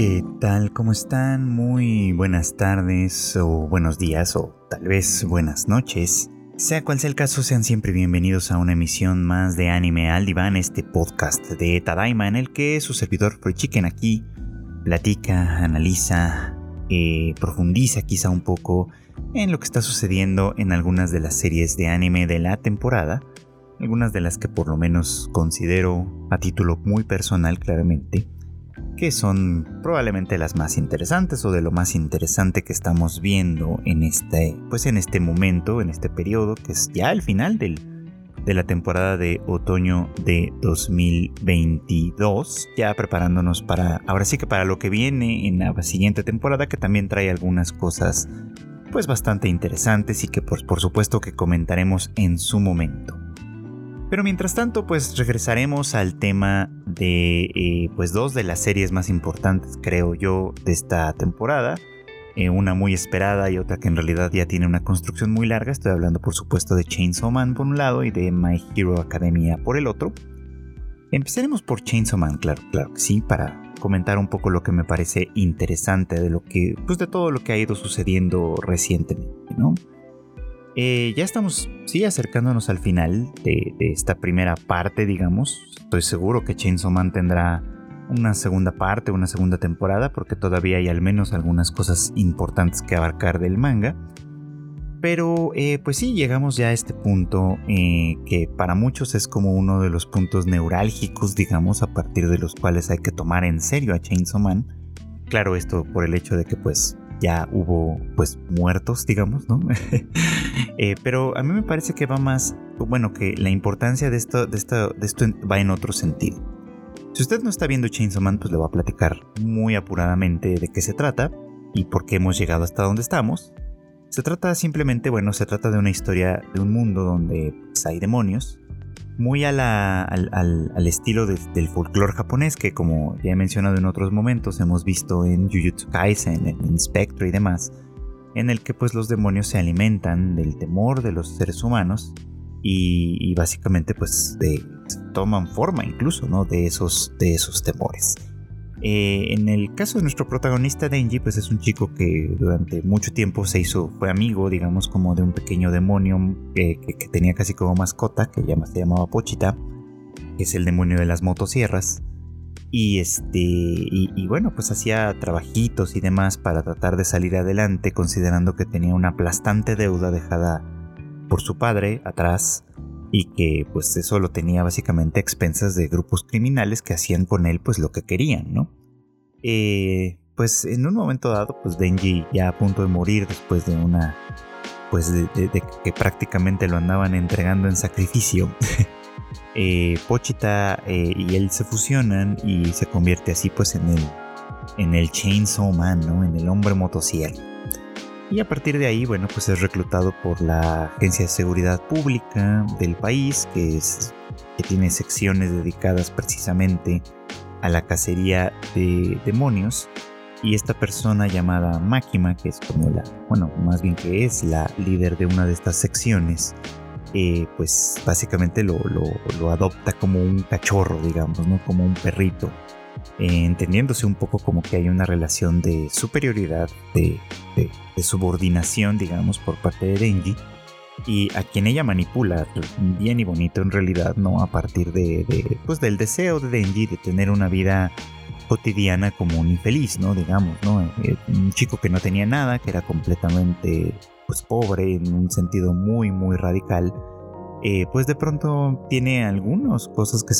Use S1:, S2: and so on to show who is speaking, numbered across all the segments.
S1: ¿Qué tal? ¿Cómo están? Muy buenas tardes o buenos días o tal vez buenas noches. Sea cual sea el caso, sean siempre bienvenidos a una emisión más de Anime al Diván, este podcast de Tadaima en el que su servidor Free Chicken aquí platica, analiza, eh, profundiza quizá un poco en lo que está sucediendo en algunas de las series de anime de la temporada, algunas de las que por lo menos considero a título muy personal claramente, que son probablemente las más interesantes o de lo más interesante que estamos viendo en este, pues en este momento, en este periodo, que es ya el final del, de la temporada de otoño de 2022, ya preparándonos para, ahora sí que para lo que viene en la siguiente temporada, que también trae algunas cosas pues bastante interesantes y que por, por supuesto que comentaremos en su momento. Pero mientras tanto, pues regresaremos al tema de eh, pues dos de las series más importantes, creo yo, de esta temporada. Eh, una muy esperada y otra que en realidad ya tiene una construcción muy larga. Estoy hablando, por supuesto, de Chainsaw Man por un lado y de My Hero Academia por el otro. Empezaremos por Chainsaw Man, claro, claro que sí, para comentar un poco lo que me parece interesante de lo que, pues de todo lo que ha ido sucediendo recientemente, ¿no? Eh, ya estamos, sí, acercándonos al final de, esta primera parte, digamos. Estoy seguro que Chainsaw Man tendrá una segunda parte, una segunda temporada, porque todavía hay al menos algunas cosas importantes que abarcar del manga. Pero eh, pues sí, llegamos ya a este punto eh, que para muchos es como uno de los puntos neurálgicos, digamos, a partir de los cuales hay que tomar en serio a Chainsaw Man. Claro, esto por el hecho de que pues ya hubo pues muertos, digamos, ¿no? Eh, pero a mí me parece que va más, bueno, que la importancia de esto, de esto, de esto va en otro sentido. Si usted no está viendo Chainsaw Man, pues le voy a platicar muy apuradamente de qué se trata y por qué hemos llegado hasta donde estamos. Se trata simplemente, bueno, se trata de una historia de un mundo donde pues, hay demonios, muy al, estilo del folclore japonés que como ya he mencionado en otros momentos hemos visto en Jujutsu Kaisen, en Spectre y demás, en el que pues los demonios se alimentan del temor de los seres humanos y, básicamente pues toman forma incluso ¿no? de, esos, de esos temores. Eh, en el caso de nuestro protagonista Denji, pues es un chico que durante mucho tiempo se hizo, fue amigo, digamos, como de un pequeño demonio que, tenía casi como mascota, que se llamaba Pochita, que es el demonio de las motosierras. Y este, y, bueno, pues hacía trabajitos y demás para tratar de salir adelante, considerando que tenía una aplastante deuda dejada por su padre atrás y que pues eso lo tenía básicamente a expensas de grupos criminales que hacían con él pues lo que querían, ¿no? Eh, pues en un momento dado pues Denji ya a punto de morir después de una pues de, que prácticamente lo andaban entregando en sacrificio. eh, Pochita eh, y él se fusionan y se convierte así pues en el en el Chainsaw Man, ¿no? En el hombre motosierra. Y a partir de ahí, bueno, pues es reclutado por la Agencia de Seguridad Pública del país, que, es, tiene secciones dedicadas precisamente a la cacería de demonios. Y esta persona llamada Máquima, que es como la, bueno, más bien que es la líder de una de estas secciones, eh, pues básicamente lo, lo, adopta como un cachorro, digamos, ¿no? Como un perrito. Eh, entendiéndose un poco como que hay una relación de superioridad, de, subordinación, digamos, por parte de Denji, y a quien ella manipula bien y bonito en realidad, ¿no? A partir de, pues del deseo de Denji de tener una vida cotidiana común y feliz, ¿no? Digamos, ¿no? Eh, un chico que no tenía nada, que era completamente pues pobre en un sentido muy, muy radical, eh, pues de pronto tiene algunas cosas que,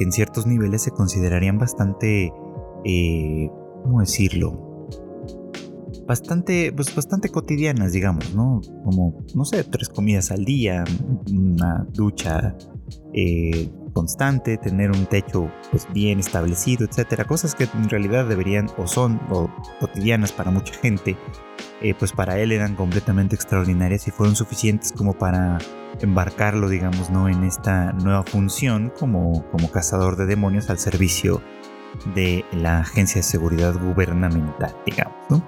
S1: en ciertos niveles se considerarían bastante, eh, ¿cómo decirlo? Bastante, pues bastante cotidianas, digamos, ¿no? Como, no sé, tres comidas al día, una ducha eh, constante, tener un techo pues, bien establecido, etcétera. Cosas que en realidad deberían o son cotidianas para mucha gente, pues para él eran completamente extraordinarias y fueron suficientes como para embarcarlo, digamos, ¿no? en esta nueva función como, como cazador de demonios al servicio de la Agencia de Seguridad Gubernamental, digamos.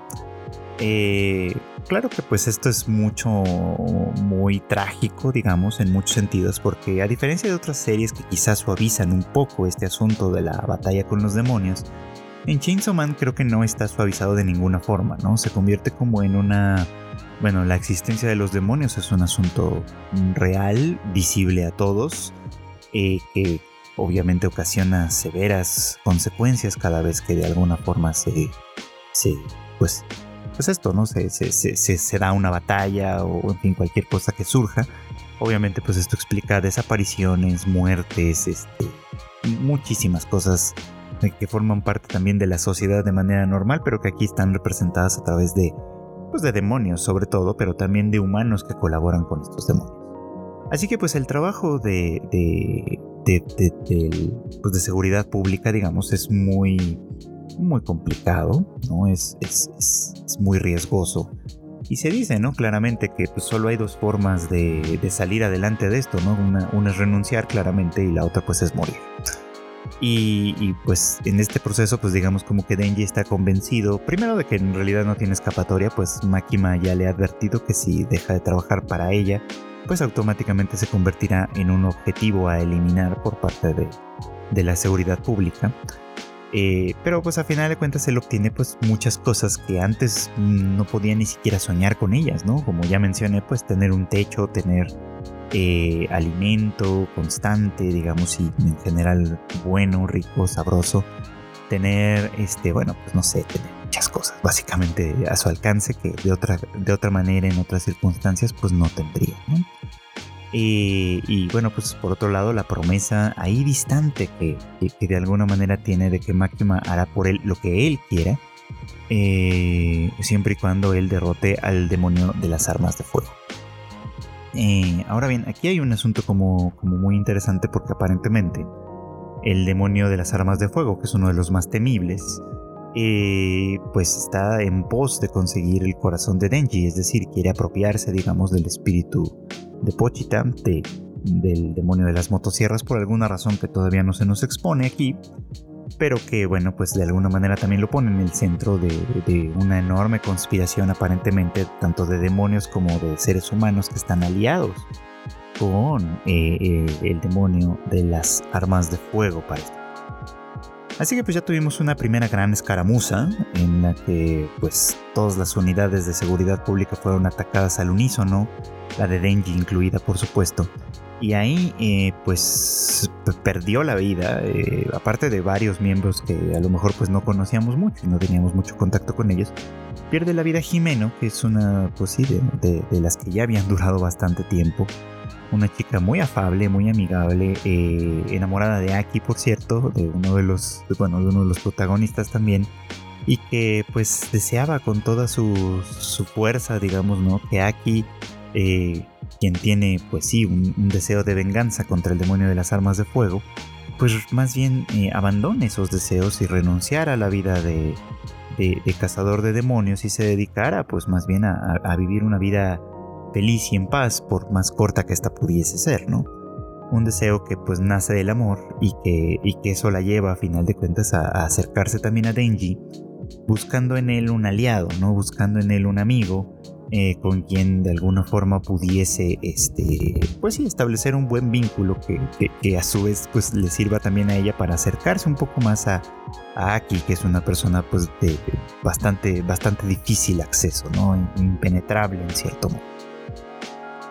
S1: Eh, claro que pues esto es mucho, muy trágico, digamos, en muchos sentidos, porque a diferencia de otras series que quizás suavizan un poco este asunto de la batalla con los demonios, En Chainsaw Man creo que no está suavizado de ninguna forma, ¿no? Se convierte como en una... Bueno, la existencia de los demonios es un asunto real, visible a todos, eh, que obviamente ocasiona severas consecuencias cada vez que de alguna forma se, se pues, pues esto, ¿no? Se, se, se, se, da una batalla o en fin cualquier cosa que surja. Obviamente pues esto explica desapariciones, muertes, este, muchísimas cosas que forman parte también de la sociedad de manera normal, pero que aquí están representadas a través de, pues de demonios sobre todo, pero también de humanos que colaboran con estos demonios. Así que pues el trabajo de, de, de, pues de seguridad pública, digamos, es muy, muy complicado, ¿no? Es, es, es, muy riesgoso. Y se dice, ¿no? Claramente que pues, solo hay dos formas de, de, salir adelante de esto, ¿no? Una, una, es renunciar claramente y la otra pues es morir. Y, pues en este proceso pues digamos como que Denji está convencido, primero de que en realidad no tiene escapatoria, pues Makima ya le ha advertido que si deja de trabajar para ella, pues automáticamente se convertirá en un objetivo a eliminar por parte de, de la seguridad pública. Eh, pero pues a final de cuentas él obtiene pues muchas cosas que antes no podía ni siquiera soñar con ellas, ¿no? Como ya mencioné, pues tener un techo, tener eh, alimento constante, digamos, y en general bueno, rico, sabroso. Tener, este, bueno, pues no sé, tener muchas cosas básicamente a su alcance que de otra, de otra manera en otras circunstancias pues no tendría. Eh, y bueno, pues por otro lado la promesa ahí distante que, que, de alguna manera tiene de que Máxima hará por él lo que él quiera, eh, siempre y cuando él derrote al demonio de las armas de fuego. Eh, ahora bien, aquí hay un asunto como, muy interesante porque aparentemente el demonio de las armas de fuego, que es uno de los más temibles, eh, pues está en pos de conseguir el corazón de Denji, es decir, quiere apropiarse, digamos, del espíritu de Pochita, del demonio de las motosierras, por alguna razón que todavía no se nos expone aquí, pero que, bueno, pues de alguna manera también lo pone en el centro de, una enorme conspiración, aparentemente, tanto de demonios como de seres humanos que están aliados con eh, eh, el demonio de las armas de fuego. Así que pues ya tuvimos una primera gran escaramuza en la que pues todas las unidades de seguridad pública fueron atacadas al unísono, la de Denji incluida por supuesto. Y ahí eh, pues perdió la vida, eh, aparte de varios miembros que a lo mejor pues no conocíamos mucho y no teníamos mucho contacto con ellos. Pierde la vida Jimeno, que es una pues sí, de las que ya habían durado bastante tiempo una chica muy afable, muy amigable, eh, enamorada de Aki, por cierto, de uno de los, bueno, de uno de los protagonistas también, y que pues deseaba con toda su, su fuerza, digamos, ¿no? Que Aki, eh, quien tiene, pues sí, un, deseo de venganza contra el demonio de las armas de fuego, pues más bien eh, abandone esos deseos y renunciara a la vida de, cazador de demonios y se dedicara, pues más bien a, a vivir una vida feliz y en paz, por más corta que ésta pudiese ser, ¿no? Un deseo que pues nace del amor y que, y que eso la lleva a final de cuentas a, acercarse también a Denji, buscando en él un aliado, ¿no? Buscando en él un amigo eh, con quien de alguna forma pudiese, este, pues sí, establecer un buen vínculo que, que, a su vez pues le sirva también a ella para acercarse un poco más a, a Aki, que es una persona pues de, bastante, bastante difícil acceso, ¿no? Impenetrable en cierto modo.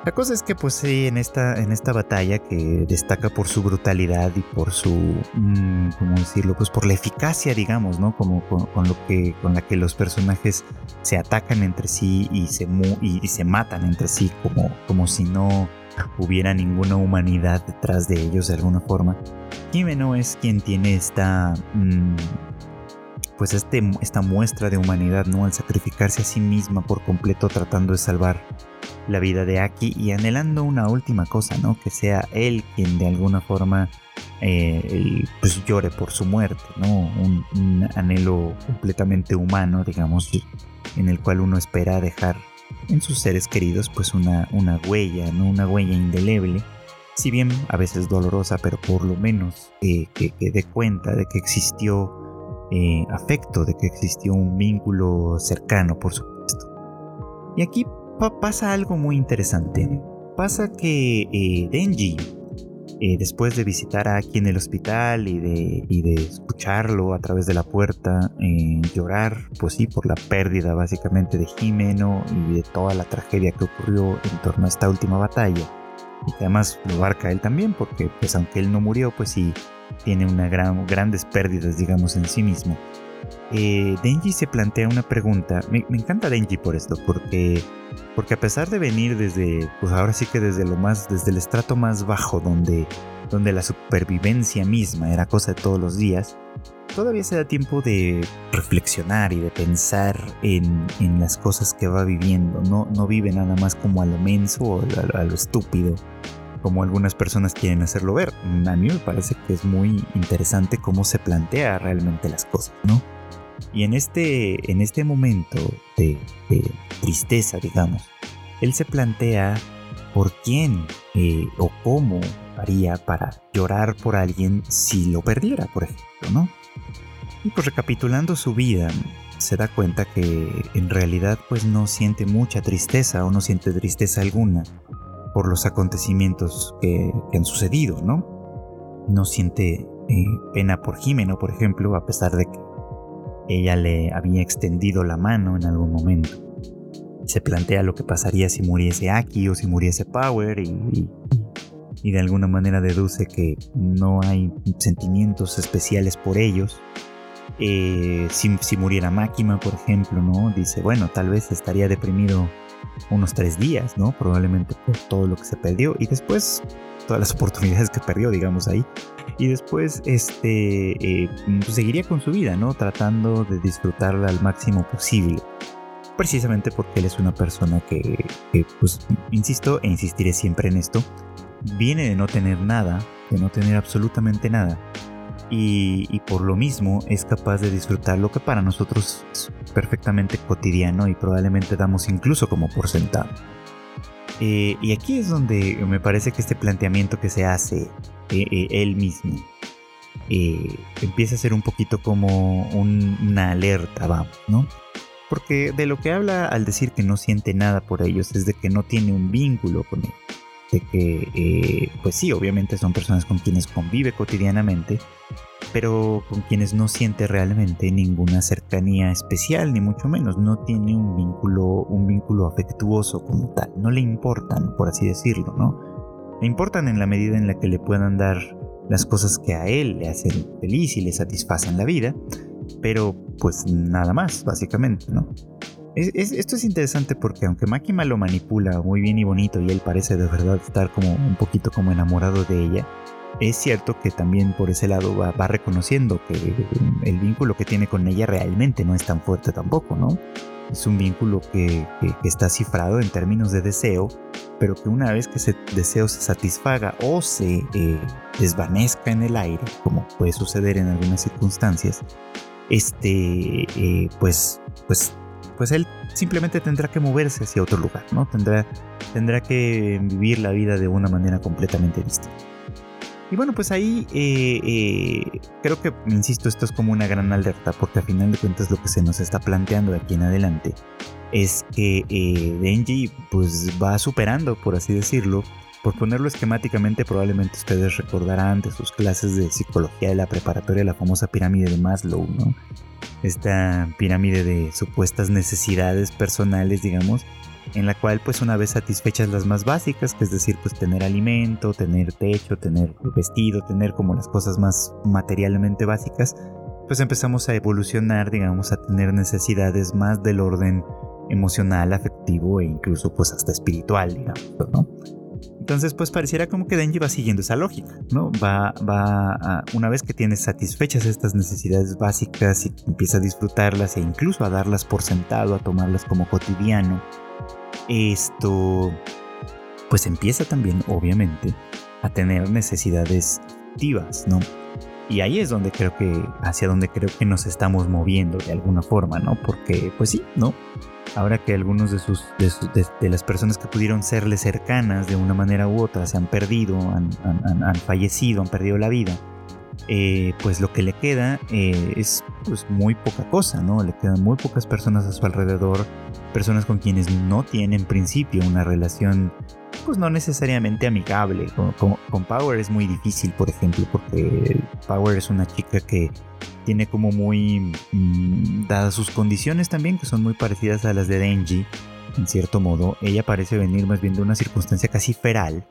S1: La cosa es que pues sí, en esta, en esta batalla que destaca por su brutalidad y por su, mm, ¿cómo decirlo? Pues por la eficacia, digamos, ¿no? Como con, lo que, con la que los personajes se atacan entre sí y se, y, se matan entre sí como, como si no hubiera ninguna humanidad detrás de ellos de alguna forma. Jimeno es quien tiene esta... Mm, pues este, esta muestra de humanidad, ¿no? Al sacrificarse a sí misma por completo tratando de salvar la vida de Aki y anhelando una última cosa, ¿no? Que sea él quien de alguna forma eh, pues llore por su muerte, ¿no? Un, anhelo completamente humano, digamos, en el cual uno espera dejar en sus seres queridos pues una, una huella, ¿no? Una huella indeleble. Si bien a veces dolorosa, pero por lo menos que, que dé cuenta de que existió eh, afecto, de que existió un vínculo cercano, por supuesto. Y aquí pasa algo muy interesante. Pasa que eh, Denji eh, después de visitar a Aki en el hospital y de, escucharlo a través de la puerta, eh, llorar, pues sí, por la pérdida básicamente de Jimeno y de toda la tragedia que ocurrió en torno a esta última batalla. Y que además lo abarca él también, porque pues aunque él no murió, pues sí, tiene una gran, grandes pérdidas, digamos, en sí mismo. Eh, Denji se plantea una pregunta. Me, encanta Denji por esto, porque, porque a pesar de venir desde, pues ahora sí que desde lo más, desde el estrato más bajo, donde, donde la supervivencia misma era cosa de todos los días, todavía se da tiempo de reflexionar y de pensar en, en las cosas que va viviendo. No, no vive nada más como a lo menso o a lo estúpido como algunas personas quieren hacerlo ver. A mí me parece que es muy interesante cómo se plantea realmente las cosas, ¿no? Y en este, en este momento de, tristeza, digamos, él se plantea por quién eh, o cómo haría para llorar por alguien si lo perdiera, por ejemplo, ¿no? Y pues recapitulando su vida, se da cuenta que en realidad pues no siente mucha tristeza o no siente tristeza alguna por los acontecimientos que, han sucedido, ¿no? No siente eh, pena por Jimeno, por ejemplo, a pesar de que ella le había extendido la mano en algún momento. Se plantea lo que pasaría si muriese Aki o si muriese Power y, y, de alguna manera deduce que no hay sentimientos especiales por ellos. Eh, si, si, muriera Makima, por ejemplo, ¿no? Dice, bueno, tal vez estaría deprimido unos tres días, ¿no? Probablemente por todo lo que se perdió y después todas las oportunidades que perdió, digamos ahí. Y después, este, eh, pues, seguiría con su vida, ¿no? Tratando de disfrutarla al máximo posible. Precisamente porque él es una persona que, pues, insisto e insistiré siempre en esto, viene de no tener nada, de no tener absolutamente nada y, por lo mismo es capaz de disfrutar lo que para nosotros perfectamente cotidiano y probablemente damos incluso como por sentado. Eh, y aquí es donde me parece que este planteamiento que se hace eh, eh, él mismo empieza a ser un poquito como una alerta, vamos, ¿no? Porque de lo que habla al decir que no siente nada por ellos es de que no tiene un vínculo con ellos. De que, pues sí, obviamente son personas con quienes convive cotidianamente, pero con quienes no siente realmente ninguna cercanía especial, ni mucho menos, no tiene un vínculo, un vínculo afectuoso como tal, no le importan, por así decirlo, ¿no? Le importan en la medida en la que le puedan dar las cosas que a él le hacen feliz y le satisfacen la vida, pero pues nada más, básicamente, ¿no? esto es interesante porque aunque Makima lo manipula muy bien y bonito y él parece de verdad estar como un poquito como enamorado de ella, es cierto que también por ese lado va, reconociendo que el vínculo que tiene con ella realmente no es tan fuerte tampoco, ¿no? Es un vínculo que, está cifrado en términos de deseo, pero que una vez que ese deseo se satisfaga o se eh, desvanezca en el aire, como puede suceder en algunas circunstancias, este, eh, pues, pues, pues él simplemente tendrá que moverse hacia otro lugar, ¿no? Tendrá, tendrá que vivir la vida de una manera completamente distinta. Y bueno, pues ahí eh, eh, creo que, insisto, esto es como una gran alerta, porque a final de cuentas lo que se nos está planteando de aquí en adelante es que eh, Denji pues va superando, por así decirlo, por ponerlo esquemáticamente, probablemente ustedes recordarán de sus clases de psicología de la preparatoria la famosa pirámide de Maslow, ¿no? Esta pirámide de supuestas necesidades personales, digamos, en la cual pues una vez satisfechas las más básicas, que es decir, pues tener alimento, tener techo, tener vestido, tener como las cosas más materialmente básicas, pues empezamos a evolucionar, digamos, a tener necesidades más del orden emocional, afectivo e incluso pues hasta espiritual, digamos, ¿no? Entonces, pues pareciera como que Denji va siguiendo esa lógica, ¿no? Va, va a, una vez que tienes satisfechas estas necesidades básicas y empieza a disfrutarlas e incluso a darlas por sentado, a tomarlas como cotidiano, esto pues empieza también obviamente a tener necesidades activas, ¿no? Y ahí es donde creo que, hacia donde creo que nos estamos moviendo de alguna forma, ¿no? Porque, pues sí, ¿no? Ahora que algunos de sus, de, las personas que pudieron serle cercanas de una manera u otra se han perdido, han, han fallecido, han perdido la vida, eh, pues lo que le queda eh, es pues muy poca cosa, ¿no? Le quedan muy pocas personas a su alrededor, personas con quienes no tiene en principio una relación pues no necesariamente amigable. Con, Power es muy difícil, por ejemplo, porque Power es una chica que tiene como muy... Mm, dadas sus condiciones también, que son muy parecidas a las de Denji, en cierto modo, ella parece venir más bien de una circunstancia casi feral,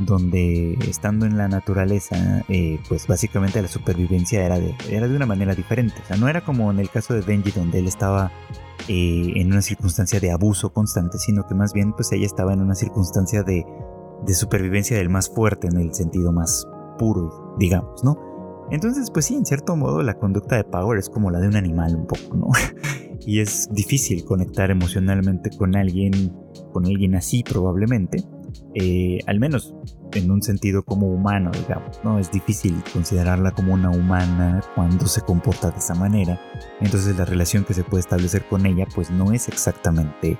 S1: donde estando en la naturaleza, eh, pues básicamente la supervivencia era de, era de una manera diferente. O sea, no era como en el caso de Denji, donde él estaba eh, en una circunstancia de abuso constante, sino que más bien pues ella estaba en una circunstancia de, de supervivencia del más fuerte en el sentido más puro, digamos, ¿no? Entonces, pues sí, en cierto modo la conducta de Power es como la de un animal un poco, ¿no? y es difícil conectar emocionalmente con alguien, con alguien así probablemente. Eh, al menos en un sentido como humano, digamos, ¿no? Es difícil considerarla como una humana cuando se comporta de esa manera. Entonces la relación que se puede establecer con ella pues no es exactamente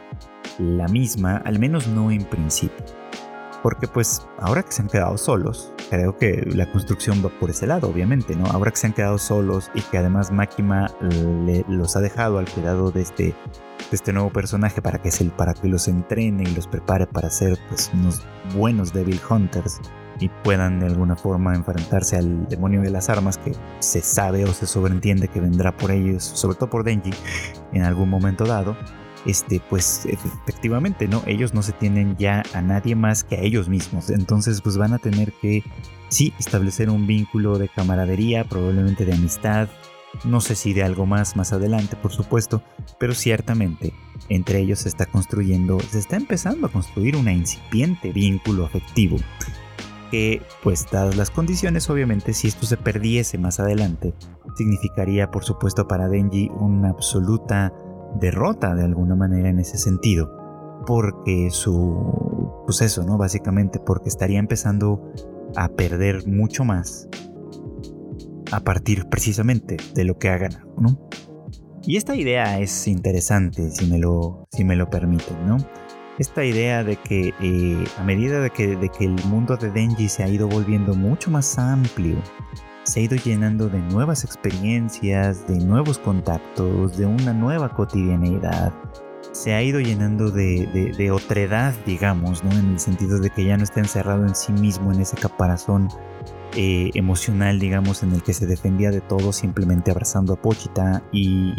S1: la misma, al menos no en principio. Porque pues ahora que se han quedado solos, creo que la construcción va por ese lado, obviamente, ¿no? Ahora que se han quedado solos y que además Makima los ha dejado al cuidado de este este nuevo personaje para que, se, para que los entrene y los prepare para ser pues, unos buenos Devil Hunters y puedan de alguna forma enfrentarse al demonio de las armas que se sabe o se sobreentiende que vendrá por ellos, sobre todo por Denji, en algún momento dado. Este, pues efectivamente, ¿no? Ellos no se tienen ya a nadie más que a ellos mismos. Entonces, pues van a tener que, sí, establecer un vínculo de camaradería, probablemente de amistad, no sé si de algo más más adelante, por supuesto, pero ciertamente entre ellos se está construyendo, se está empezando a construir un incipiente vínculo afectivo. Que, pues dadas las condiciones, obviamente si esto se perdiese más adelante, significaría por supuesto para Denji una absoluta derrota de alguna manera en ese sentido. Porque su... pues eso, ¿no? Básicamente porque estaría empezando a perder mucho más a partir precisamente de lo que ha ganado, ¿no? Y esta idea es interesante, si me lo, si me lo permiten, ¿no? Esta idea de que eh, a medida de que, de que el mundo de Denji se ha ido volviendo mucho más amplio, se ha ido llenando de nuevas experiencias, de nuevos contactos, de una nueva cotidianeidad, se ha ido llenando de, de, de, otredad, digamos, ¿no? En el sentido de que ya no está encerrado en sí mismo, en ese caparazón eh, emocional, digamos, en el que se defendía de todo simplemente abrazando a Pochita y,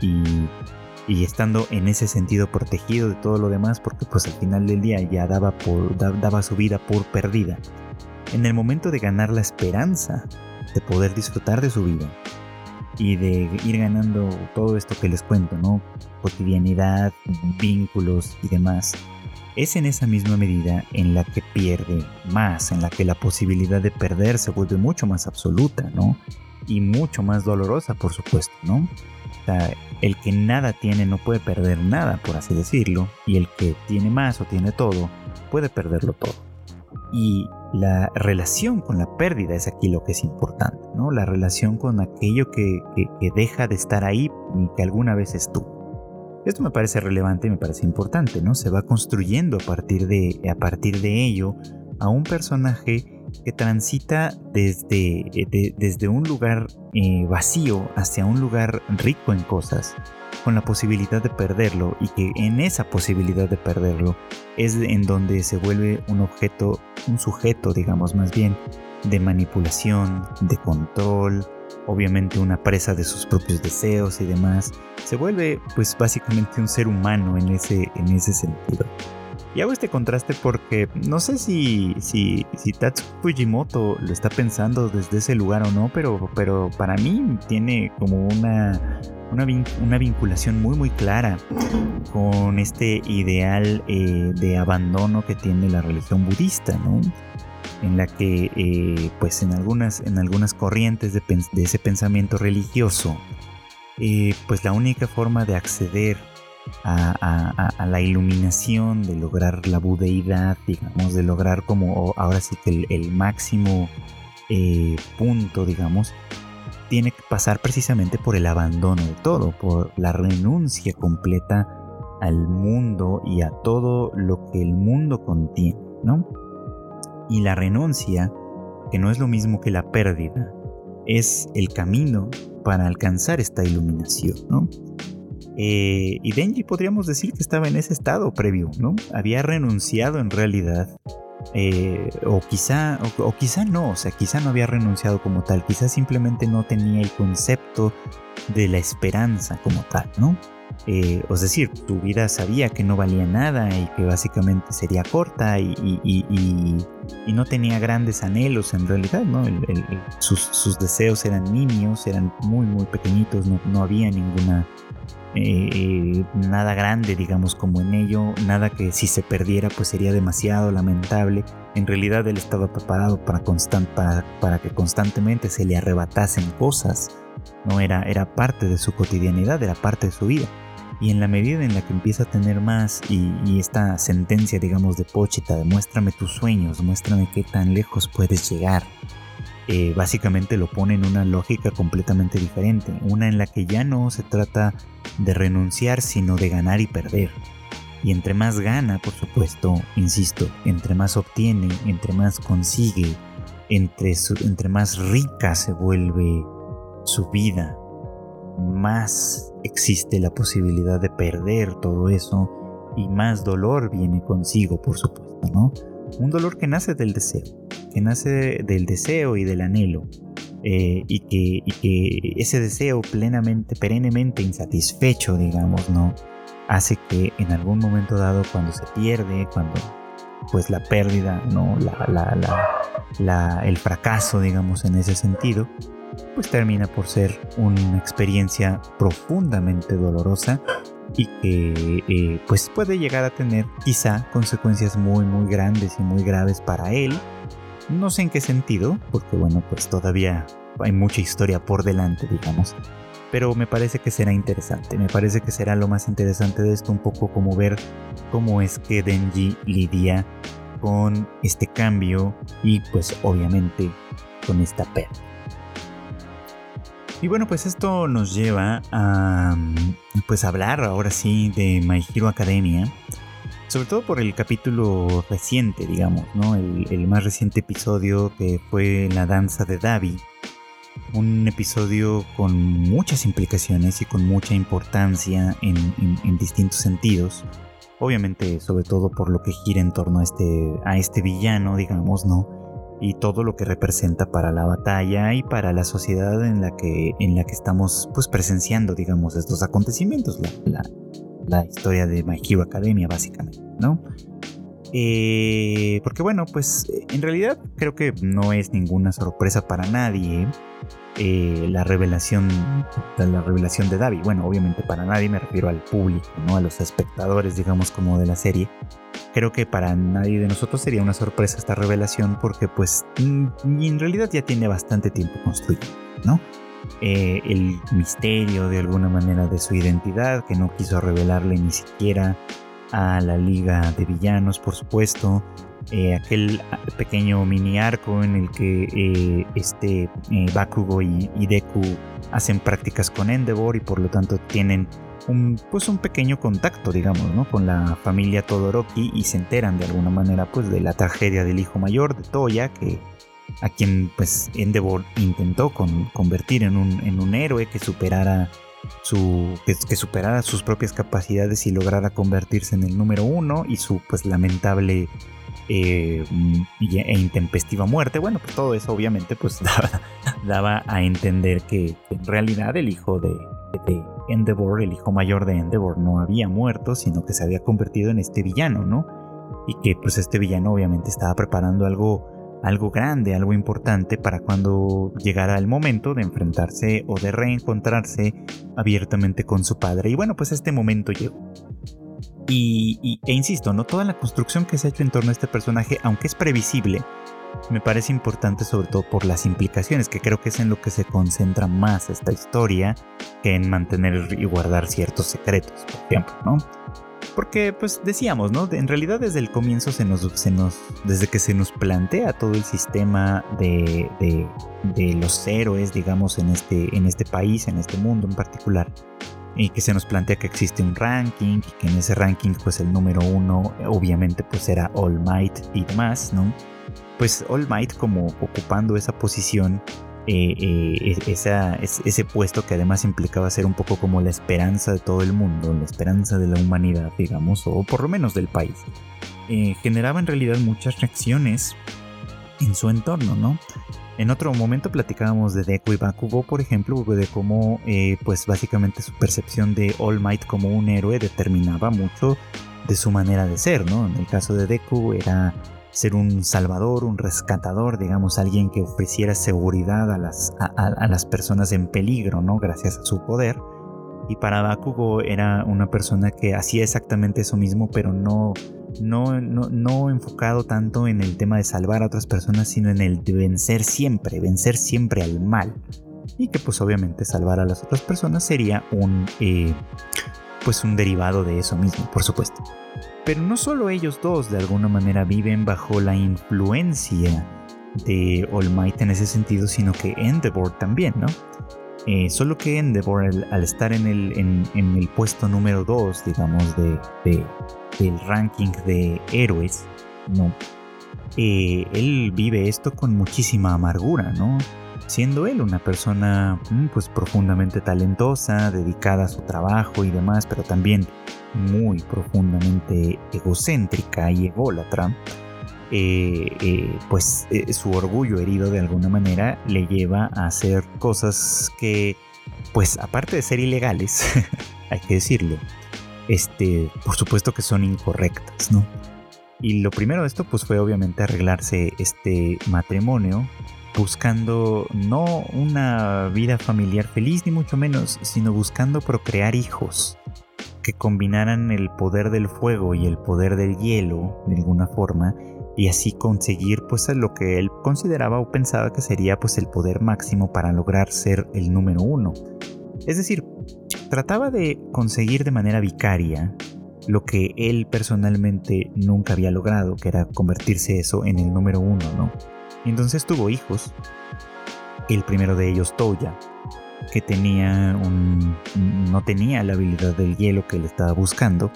S1: y, estando en ese sentido protegido de todo lo demás, porque pues al final del día ya daba, por, daba su vida por perdida. En el momento de ganar la esperanza de poder disfrutar de su vida y de ir ganando todo esto que les cuento, ¿no? Cotidianidad, vínculos y demás es en esa misma medida en la que pierde más, en la que la posibilidad de perder se vuelve mucho más absoluta, ¿no? Y mucho más dolorosa, por supuesto, ¿no? O sea, el que nada tiene no puede perder nada, por así decirlo, y el que tiene más o tiene todo, puede perderlo todo. Y la relación con la pérdida es aquí lo que es importante, ¿no? La relación con aquello que, que deja de estar ahí y que alguna vez estuvo. Esto me parece relevante y me parece importante, ¿no? Se va construyendo a partir de, a partir de ello a un personaje que transita desde, eh, desde un lugar eh, vacío hacia un lugar rico en cosas, con la posibilidad de perderlo y que en esa posibilidad de perderlo es en donde se vuelve un objeto, un sujeto, digamos más bien, de manipulación, de control, obviamente una presa de sus propios deseos y demás, se vuelve pues básicamente un ser humano en ese, en ese sentido. Y hago este contraste porque no sé si, si, Tatsu Fujimoto lo está pensando desde ese lugar o no, pero, pero para mí tiene como una, una, vinculación muy muy clara con este ideal eh, de abandono que tiene la religión budista, ¿no? en la que eh, pues en algunas, en algunas corrientes de, ese pensamiento religioso eh, pues la única forma de acceder a, la iluminación, de lograr la budeidad, digamos, de lograr como ahora sí que el, máximo eh, punto, digamos, tiene que pasar precisamente por el abandono de todo, por la renuncia completa al mundo y a todo lo que el mundo contiene, ¿no? Y la renuncia, que no es lo mismo que la pérdida, es el camino para alcanzar esta iluminación, ¿no? Eh, y Denji podríamos decir que estaba en ese estado previo, ¿no? Había renunciado en realidad Eh, o quizá, o, quizá no, o sea, quizá no había renunciado como tal, quizá simplemente no tenía el concepto de la esperanza como tal, ¿no? Eh, es decir, tu vida sabía que no valía nada y que básicamente sería corta y, no tenía grandes anhelos en realidad, ¿no? sus, deseos eran niños, eran muy, muy pequeñitos, no, no había ninguna eh, nada grande, digamos, como en ello, nada que si se perdiera pues sería demasiado lamentable. En realidad él estaba preparado para, para, que constantemente se le arrebatasen cosas, no era, era parte de su cotidianidad, era parte de su vida. Y en la medida en la que empieza a tener más y, esta sentencia, digamos, de Pochita, de muéstrame tus sueños, muéstrame qué tan lejos puedes llegar, eh, básicamente lo pone en una lógica completamente diferente, una en la que ya no se trata de renunciar, sino de ganar y perder. Y entre más gana, por supuesto, insisto, entre más obtiene, entre más consigue, entre, entre más rica se vuelve su vida, más existe la posibilidad de perder todo eso y más dolor viene consigo, por supuesto, ¿no? Un dolor que nace del deseo, que nace del deseo y del anhelo, eh, y, que, ese deseo plenamente, perennemente insatisfecho, digamos, ¿no? Hace que en algún momento dado, cuando se pierde, cuando pues la pérdida, ¿no? La, la, la, el fracaso, digamos, en ese sentido, pues termina por ser una experiencia profundamente dolorosa y que eh, pues puede llegar a tener quizá consecuencias muy muy grandes y muy graves para él. No sé en qué sentido, porque bueno, pues todavía hay mucha historia por delante, digamos. Pero me parece que será interesante, me parece que será lo más interesante de esto, un poco como ver cómo es que Denji lidia con este cambio y pues obviamente con esta pérdida. Y bueno, pues esto nos lleva a pues hablar ahora sí de My Hero Academia. Sobre todo por el capítulo reciente, digamos, ¿no? El, más reciente episodio que fue La danza de Davi. Un episodio con muchas implicaciones y con mucha importancia en, distintos sentidos. Obviamente, sobre todo por lo que gira en torno a este, a este villano, digamos, ¿no? Y todo lo que representa para la batalla y para la sociedad en la que, en la que estamos pues presenciando, digamos, estos acontecimientos, la, la, historia de My Hero Academia básicamente, ¿no? Eh, porque bueno, pues en realidad creo que no es ninguna sorpresa para nadie eh, la revelación la revelación de Davi. Bueno, obviamente para nadie me refiero al público, ¿no? A los espectadores, digamos, como de la serie. Creo que para nadie de nosotros sería una sorpresa esta revelación porque pues mm, en realidad ya tiene bastante tiempo construido, ¿no? Eh, el misterio de alguna manera de su identidad, que no quiso revelarle ni siquiera a la Liga de Villanos, por supuesto. Eh, aquel pequeño mini arco en el que eh, este eh, Bakugo y, Deku hacen prácticas con Endeavor y por lo tanto tienen un, pues un pequeño contacto, digamos, ¿no? con la familia Todoroki y se enteran de alguna manera pues de la tragedia del hijo mayor de Toya que a quien pues Endeavor intentó convertir en un, en un héroe que superara su, que, superara sus propias capacidades y lograra convertirse en el número uno y su pues lamentable eh, e intempestiva muerte. Bueno, pues todo eso obviamente pues daba, a entender que, en realidad el hijo de, de, Endeavor, el hijo mayor de Endeavor, no había muerto, sino que se había convertido en este villano, ¿no? Y que pues este villano obviamente estaba preparando algo algo grande, algo importante para cuando llegara el momento de enfrentarse o de reencontrarse abiertamente con su padre. Y bueno, pues este momento llegó. Y, e insisto, no toda la construcción que se ha hecho en torno a este personaje, aunque es previsible, me parece importante sobre todo por las implicaciones, que creo que es en lo que se concentra más esta historia que en mantener y guardar ciertos secretos, por ejemplo, ¿no? Porque, pues decíamos, ¿no? En realidad desde el comienzo se nos, desde que se nos plantea todo el sistema de, de, los héroes, digamos, en este, en este país, en este mundo en particular, y que se nos plantea que existe un ranking, y que en ese ranking, pues el número uno, obviamente, pues era All Might y demás, ¿no? Pues All Might como ocupando esa posición eh, eh, ese puesto que además implicaba ser un poco como la esperanza de todo el mundo, la esperanza de la humanidad, digamos, o por lo menos del país. eh, generaba en realidad muchas reacciones en su entorno, ¿no? En otro momento platicábamos de Deku y Bakugo, por ejemplo, de cómo, eh, pues básicamente su percepción de All Might como un héroe determinaba mucho de su manera de ser, ¿no? En el caso de Deku era ser un salvador, un rescatador, digamos, alguien que ofreciera seguridad a las, a las personas en peligro, ¿no? Gracias a su poder. Y para Bakugo era una persona que hacía exactamente eso mismo, pero no, no, no, enfocado tanto en el tema de salvar a otras personas, sino en el de vencer siempre, vencer siempre al mal. Y que pues obviamente salvar a las otras personas sería un, eh, pues un derivado de eso mismo, por supuesto. Pero no solo ellos dos de alguna manera viven bajo la influencia de All Might en ese sentido, sino que Endeavor también, ¿no? Eh, solo que Endeavor, al, estar en el, en, el, puesto número 2, digamos, de, del ranking de héroes, ¿no? Eh, él vive esto con muchísima amargura, ¿no? Siendo él una persona mm, pues profundamente talentosa, dedicada a su trabajo y demás, pero también muy profundamente egocéntrica y ególatra, eh, eh, pues eh, su orgullo herido de alguna manera le lleva a hacer cosas que, pues aparte de ser ilegales, hay que decirlo, este, por supuesto que son incorrectas, ¿no? Y lo primero de esto pues fue obviamente arreglarse este matrimonio buscando no una vida familiar feliz ni mucho menos, sino buscando procrear hijos que combinaran el poder del fuego y el poder del hielo de alguna forma y así conseguir pues lo que él consideraba o pensaba que sería pues el poder máximo para lograr ser el número uno. Es decir, trataba de conseguir de manera vicaria lo que él personalmente nunca había logrado, que era convertirse eso en el número uno, ¿no? Entonces tuvo hijos, el primero de ellos Toya, que tenía un, no tenía la habilidad del hielo que él estaba buscando,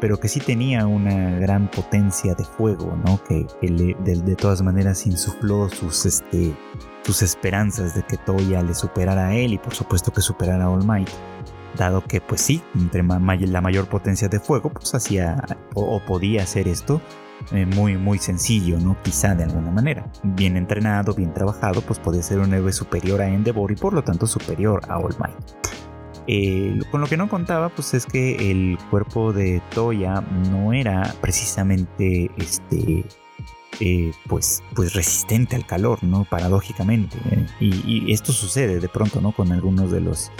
S1: pero que sí tenía una gran potencia de fuego, ¿no? Que, de, todas maneras insufló sus, este, sus esperanzas de que Toya le superara a él y por supuesto que superara a All Might. Dado que, pues sí, entre la mayor potencia de fuego, pues hacía o, podía hacer esto eh, muy, muy sencillo, ¿no? Quizá de alguna manera. Bien entrenado, bien trabajado, pues podía ser un héroe superior a Endeavor y por lo tanto superior a All Might. Eh, con lo que no contaba, pues es que el cuerpo de Toya no era precisamente este. Eh, pues, pues resistente al calor, ¿no? Paradójicamente. ¿eh? Y, esto sucede de pronto, ¿no? Con algunos de los,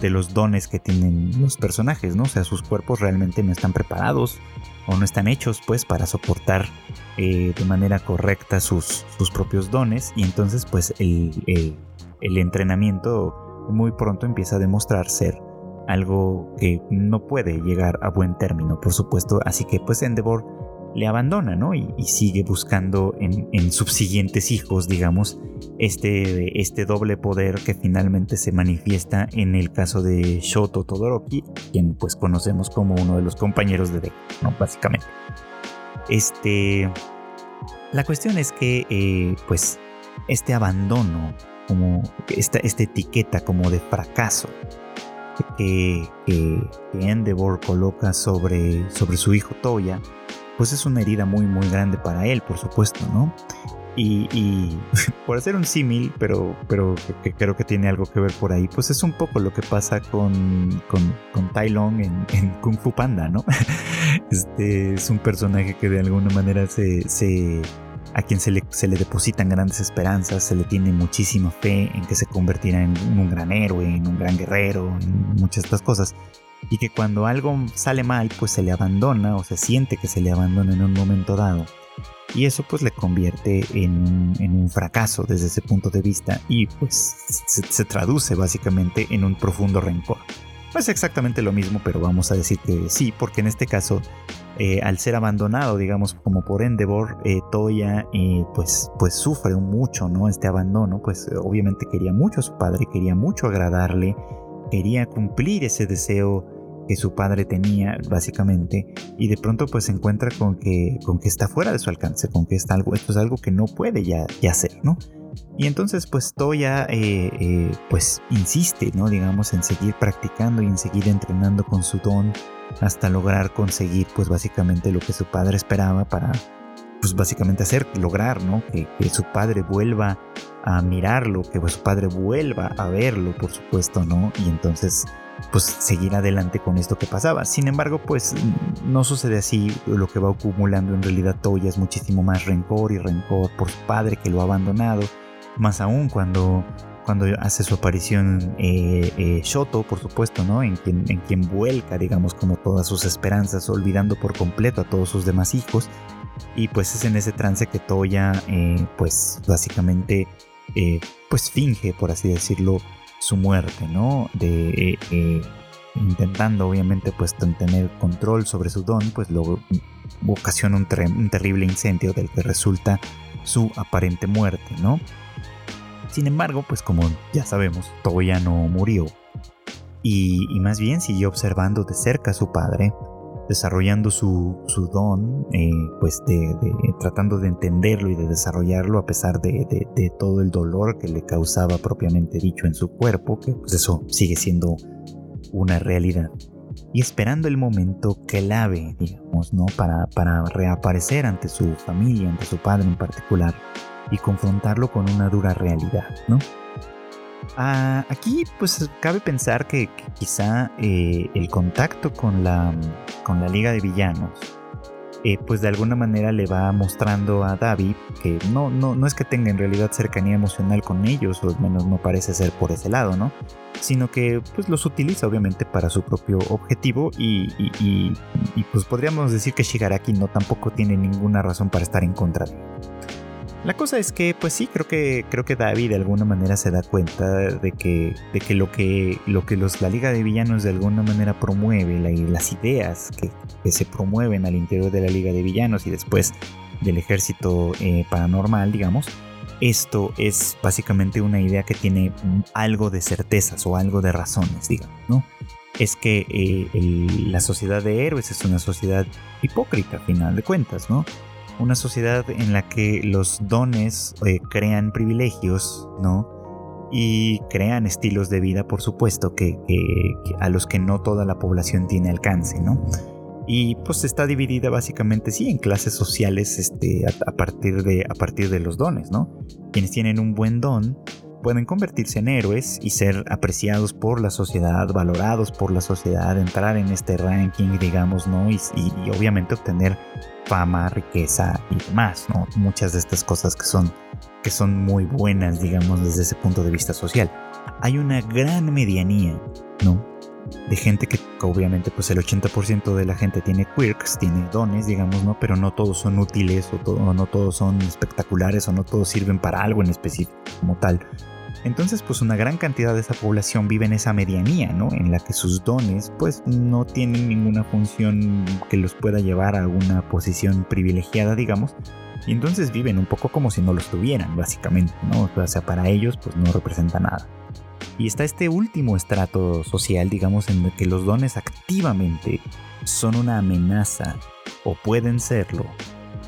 S1: de los dones que tienen los personajes, ¿no? O sea, sus cuerpos realmente no están preparados o no están hechos, pues, para soportar de manera correcta sus, sus propios dones. Y entonces, pues, el, el, el entrenamiento muy pronto empieza a demostrar ser algo que no puede llegar a buen término, por supuesto, así que pues Endeavor le abandona, ¿no? Y, sigue buscando en, subsiguientes hijos, digamos, este, este doble poder que finalmente se manifiesta en el caso de Shoto Todoroki, quien pues conocemos como uno de los compañeros de Deku, ¿no? Básicamente. Este... La cuestión es que, eh, pues, este abandono como esta, esta etiqueta como de fracaso que, Endeavor coloca sobre, sobre su hijo Toya, pues es una herida muy muy grande para él, por supuesto, ¿no? Y, por hacer un símil, pero, pero que, creo que tiene algo que ver por ahí, pues es un poco lo que pasa con, con, con Tai Long en, Kung Fu Panda, ¿no? Este es un personaje que de alguna manera se, se a quien se le, depositan grandes esperanzas, se le tiene muchísima fe en que se convertirá en un gran héroe, en un gran guerrero, en muchas de estas cosas. Y que cuando algo sale mal, pues se le abandona o se siente que se le abandona en un momento dado. Y eso pues le convierte en un, fracaso desde ese punto de vista y pues se traduce básicamente en un profundo rencor. No es exactamente lo mismo, pero vamos a decir que sí, porque en este caso, eh, al ser abandonado, digamos, como por Endeavor, eh, Toya eh, pues, pues sufre mucho, ¿no? Este abandono, pues obviamente quería mucho a su padre, quería mucho agradarle, quería cumplir ese deseo que su padre tenía básicamente y de pronto pues se encuentra con que, con que está fuera de su alcance, con que está algo, esto es algo que no puede ya, ya hacer, ¿no? Y entonces pues Toya eh, eh, pues insiste, ¿no? Digamos en seguir practicando y en seguir entrenando con su don hasta lograr conseguir pues básicamente lo que su padre esperaba para pues básicamente hacer, lograr, ¿no? Que, que su padre vuelva a mirarlo, que su padre vuelva a verlo, por supuesto, ¿no? Y entonces pues seguir adelante con esto que pasaba. Sin embargo, pues no sucede así. Lo que va acumulando en realidad Toya es muchísimo más rencor y rencor por su padre que lo ha abandonado. Más aún cuando, cuando hace su aparición eh, eh, Shoto, por supuesto, ¿no? En quien, en quien vuelca, digamos, como todas sus esperanzas, olvidando por completo a todos sus demás hijos. Y pues es en ese trance que Toya, eh, pues básicamente, pues finge, por así decirlo, su muerte, ¿no? De intentando obviamente pues tener control sobre su don, pues luego ocasiona un, terrible incendio del que resulta su aparente muerte, ¿no? Sin embargo, pues como ya sabemos, Toya no murió. Y, más bien siguió observando de cerca a su padre, desarrollando su, don, eh, pues de, tratando de entenderlo y de desarrollarlo a pesar de, todo el dolor que le causaba propiamente dicho en su cuerpo, que pues eso sigue siendo una realidad. Y esperando el momento clave, digamos, ¿no? Para, para reaparecer ante su familia, ante su padre en particular, y confrontarlo con una dura realidad, ¿no? Ah, aquí pues cabe pensar que, quizá eh, el contacto con la, con la Liga de Villanos eh, pues de alguna manera le va mostrando a David que no, no, no es que tenga en realidad cercanía emocional con ellos, o al menos no parece ser por ese lado, ¿no? Sino que pues los utiliza obviamente para su propio objetivo y, y, y pues podríamos decir que Shigaraki no tampoco tiene ninguna razón para estar en contra de él. La cosa es que, pues sí, creo que, creo que David de alguna manera se da cuenta de que, de que lo que, lo que los, la Liga de Villanos de alguna manera promueve, las ideas que, se promueven al interior de la Liga de Villanos y después del ejército eh, paranormal, digamos, esto es básicamente una idea que tiene algo de certezas o algo de razones, digamos, ¿no? Es que eh, la sociedad de héroes es una sociedad hipócrita, a final de cuentas, ¿no? Una sociedad en la que los dones eh, crean privilegios, ¿no? Y crean estilos de vida, por supuesto, que, a los que no toda la población tiene alcance, ¿no? Y pues está dividida básicamente, sí, en clases sociales este, a, partir de, a partir de los dones, ¿no? Quienes tienen un buen don pueden convertirse en héroes y ser apreciados por la sociedad, valorados por la sociedad, entrar en este ranking, digamos, ¿no? y obviamente obtener fama, riqueza y demás, ¿no? Muchas de estas cosas que son, que son muy buenas, digamos, desde ese punto de vista social. Hay una gran medianía, ¿no? De gente que obviamente pues el 80% de la gente tiene quirks, tiene dones, digamos, ¿no? Pero no todos son útiles o, o no todos son espectaculares o no todos sirven para algo en específico como tal. Entonces, pues una gran cantidad de esa población vive en esa medianía, ¿no? En la que sus dones, pues no tienen ninguna función que los pueda llevar a una posición privilegiada, digamos. Y entonces viven un poco como si no los tuvieran, básicamente, ¿no? O sea, para ellos, pues no representa nada. Y está este último estrato social, digamos, en el que los dones activamente son una amenaza, o pueden serlo,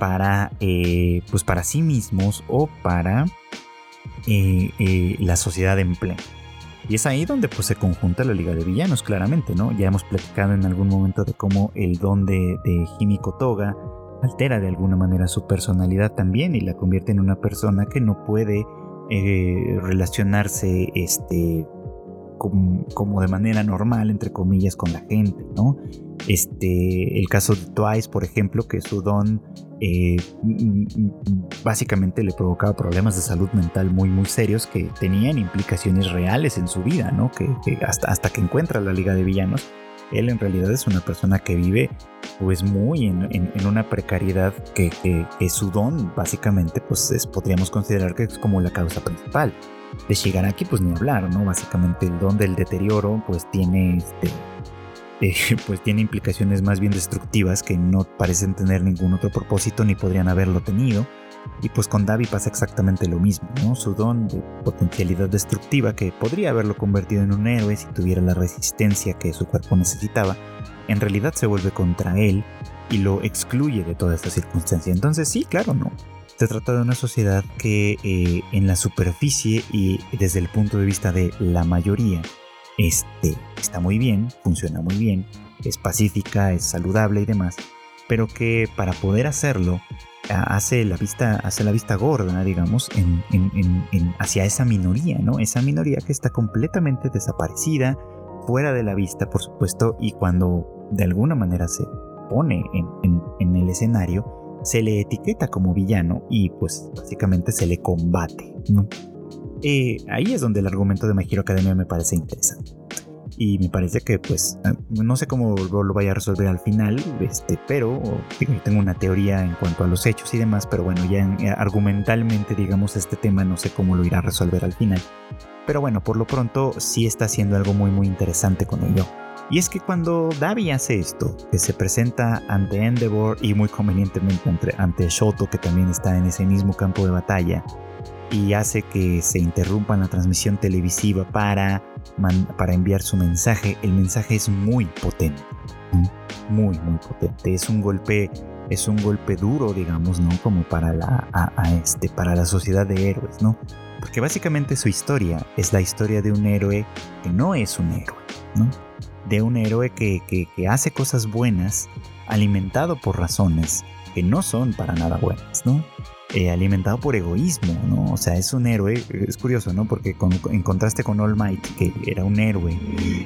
S1: para, eh, pues para sí mismos o para la sociedad en pleno. Y es ahí donde pues se conjunta la Liga de Villanos, claramente, ¿no? Ya hemos platicado en algún momento de cómo el don de, de Himiko Toga altera de alguna manera su personalidad también y la convierte en una persona que no puede eh, relacionarse este, como, de manera normal, entre comillas, con la gente, ¿no? Este, el caso de Twice, por ejemplo, que su don eh, básicamente le provocaba problemas de salud mental muy, muy serios que tenían implicaciones reales en su vida, ¿no? Que, hasta, hasta que encuentra la Liga de Villanos, él en realidad es una persona que vive pues muy en, una precariedad que, su don básicamente pues podríamos considerar que es como la causa principal de Shigaraki pues ni hablar, ¿no? Básicamente el don del deterioro pues tiene este, eh, pues tiene implicaciones más bien destructivas que no parecen tener ningún otro propósito ni podrían haberlo tenido. Y pues con Davi pasa exactamente lo mismo, ¿no? Su don de potencialidad destructiva que podría haberlo convertido en un héroe si tuviera la resistencia que su cuerpo necesitaba, en realidad se vuelve contra él y lo excluye de toda esta circunstancia. Entonces sí, claro, no. Se trata de una sociedad que eh, en la superficie y desde el punto de vista de la mayoría este, está muy bien, funciona muy bien, es pacífica, es saludable y demás, pero que para poder hacerlo hace la vista, hace la vista gorda, digamos, hacia esa minoría, ¿no? Esa minoría que está completamente desaparecida, fuera de la vista, por supuesto, y cuando de alguna manera se pone en, el escenario, se le etiqueta como villano y pues básicamente se le combate, ¿no? Eh, ahí es donde el argumento de My Hero Academia me parece interesante y me parece que pues ah, no sé cómo lo vaya a resolver al final, este, pero tengo una teoría en cuanto a los hechos y demás, pero bueno, ya eh, argumentalmente digamos este tema no sé cómo lo irá a resolver al final. Pero bueno, por lo pronto sí está haciendo algo muy muy interesante con ello. Y es que cuando Davi hace esto, que se presenta ante Endeavor y muy convenientemente ante, ante Shoto, que también está en ese mismo campo de batalla, y hace que se interrumpa la transmisión televisiva para, para enviar su mensaje. El mensaje es muy potente, muy, muy potente. Es un golpe, es un golpe duro, digamos, ¿no? Como para la, este, para la sociedad de héroes, ¿no? Porque básicamente su historia es la historia de un héroe que no es un héroe, ¿no? De un héroe que, que, que hace cosas buenas, alimentado por razones que no son para nada buenas, ¿no? Eh, alimentado por egoísmo, ¿no? O sea, es un héroe, es curioso, ¿no? Porque en contraste con All Might, que era un héroe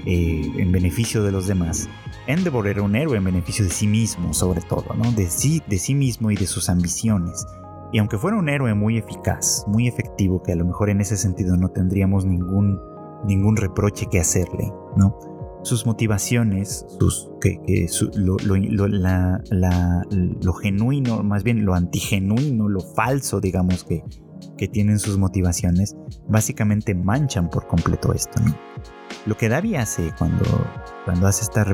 S1: eh, en beneficio de los demás, Endeavor era un héroe en beneficio de sí mismo, sobre todo, ¿no? De sí, de sí mismo y de sus ambiciones. Y aunque fuera un héroe muy eficaz, muy efectivo, que a lo mejor en ese sentido no tendríamos ningún, ningún reproche que hacerle, ¿no? Sus motivaciones, sus, que, lo, genuino, más bien lo antigenuino, lo falso, digamos, que, que tienen sus motivaciones, básicamente manchan por completo esto. Lo que Davi hace cuando, cuando hace esta,